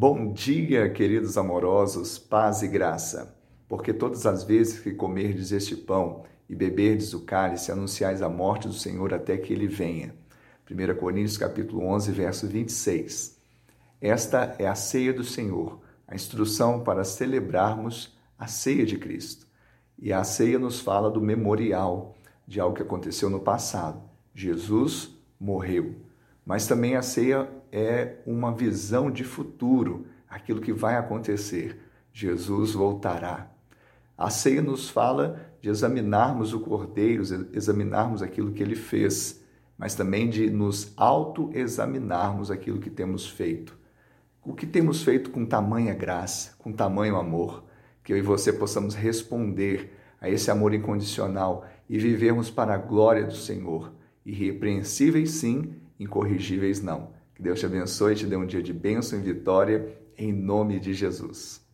Bom dia, queridos amorosos, paz e graça. Porque todas as vezes que comerdes este pão e beberdes o cálice, anunciais a morte do Senhor até que ele venha. 1 Coríntios capítulo 11, verso 26. Esta é a ceia do Senhor, a instrução para celebrarmos a ceia de Cristo. E a ceia nos fala do memorial de algo que aconteceu no passado. Jesus morreu. Mas também a ceia é uma visão de futuro, aquilo que vai acontecer. Jesus voltará. A ceia nos fala de examinarmos o Cordeiro, examinarmos aquilo que ele fez, mas também de nos autoexaminarmos aquilo que temos feito. O que temos feito com tamanha graça, com tamanho amor, que eu e você possamos responder a esse amor incondicional e vivermos para a glória do Senhor, irrepreensíveis sim, incorrigíveis não. Que Deus te abençoe e te dê um dia de bênção e vitória, em nome de Jesus.